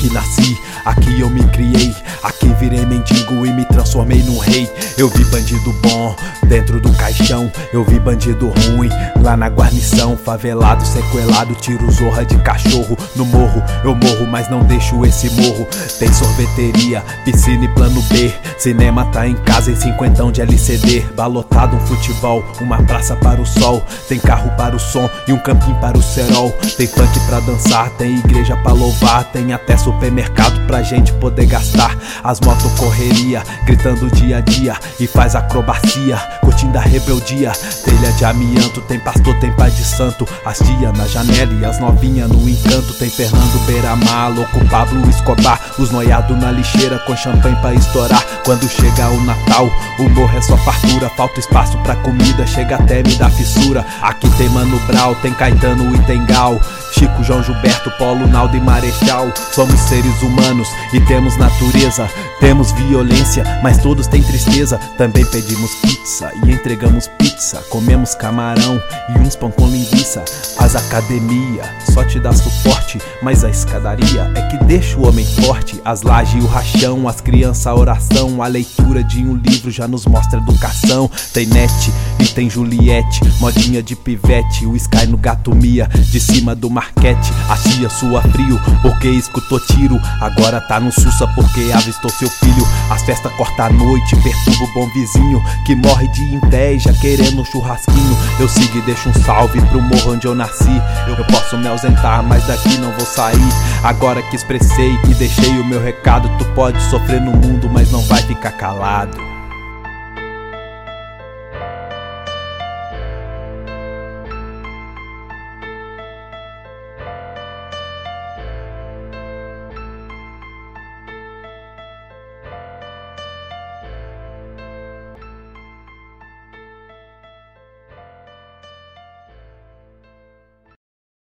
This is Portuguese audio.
aqui nasci, aqui eu me criei, aqui virei mendigo e me transformei num rei. Eu vi bandido bom dentro do caixão, eu vi bandido ruim lá na guarnição, favelado, sequelado, tiro zorra de cachorro no morro. Eu morro, mas não deixo esse morro. Tem sorveteria, piscina e plano B, cinema tá em casa em cinquentão de LCD, balotado um futebol, uma praça para o sol, tem carro para o som e um campinho para o cerol. Tem funk pra dançar, tem igreja pra louvar, tem até supermercado pra gente poder gastar. As motos correria, gritando dia a dia e faz acrobacia, curtindo a rebeldia. Telha de amianto, tem pastor, tem pai de santo. As tia na janela e as novinha no encanto. Tem Fernando Beiramar, louco Pablo Escobar. Os noiados na lixeira com champanhe pra estourar. Quando chega o Natal, o morro é só fartura. Falta espaço pra comida, chega até me dar fissura. Aqui tem Mano Brau, tem Caetano e tem Gal. Chico, João Gilberto, Paulo, Naldo e Marechal. Somos seres humanos e temos natureza. Temos violência, mas todos têm tristeza. Também pedimos pizza e entregamos pizza. Comemos camarão e uns pão com linguiça. As academia só te dá suporte, mas a escadaria é que deixa o homem forte. As lajes e o rachão, as crianças a oração. A leitura de um livro já nos mostra educação. Tem net e tem Juliette, modinha de pivete. O Sky no gato Mia, de cima do marquete. A tia sua frio porque escutou tiro. Agora tá no sussa porque avistou seu filho. As festas corta a noite, perturba o bom vizinho que morre de inveja, querendo um churrasquinho. Eu sigo e deixo um salve pro morro onde eu nasci. Eu posso me ausentar, mas daqui não vou sair. Agora que expressei e deixei o meu recado, tu pode sofrer no mundo, mas não vai ficar calado.